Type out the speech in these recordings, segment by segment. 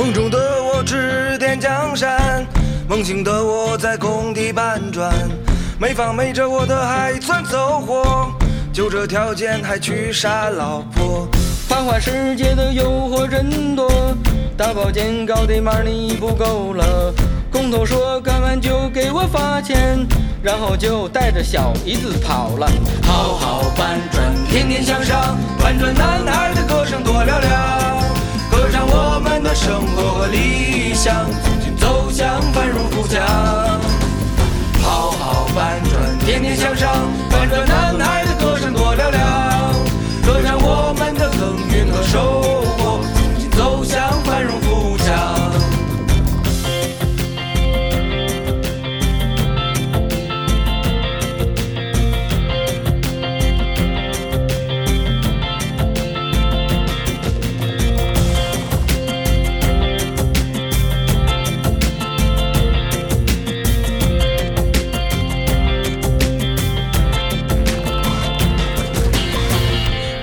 梦中的我指点江山，梦醒的我在工地搬砖，没房没车我的还算走火，就这条件还娶傻老婆。繁华世界的诱惑真多，大保健搞的 money 不够了，工头说干完就给我发钱，然后就带着小姨子跑了，好好。上，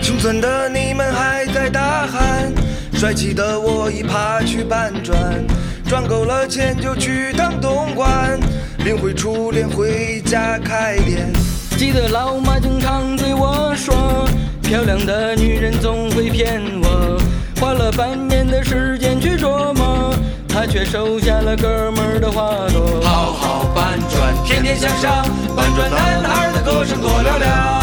穷酸的你们还在大喊，帅气的我已爬去搬砖，赚够了钱就去趟东莞，领回初恋回家开店。记得老妈经常对我说，漂亮的女人总会骗我。花了半年的时间去琢磨，她却收下了哥们儿的花朵。好好搬砖，天天向上，搬砖男孩的歌声多嘹亮，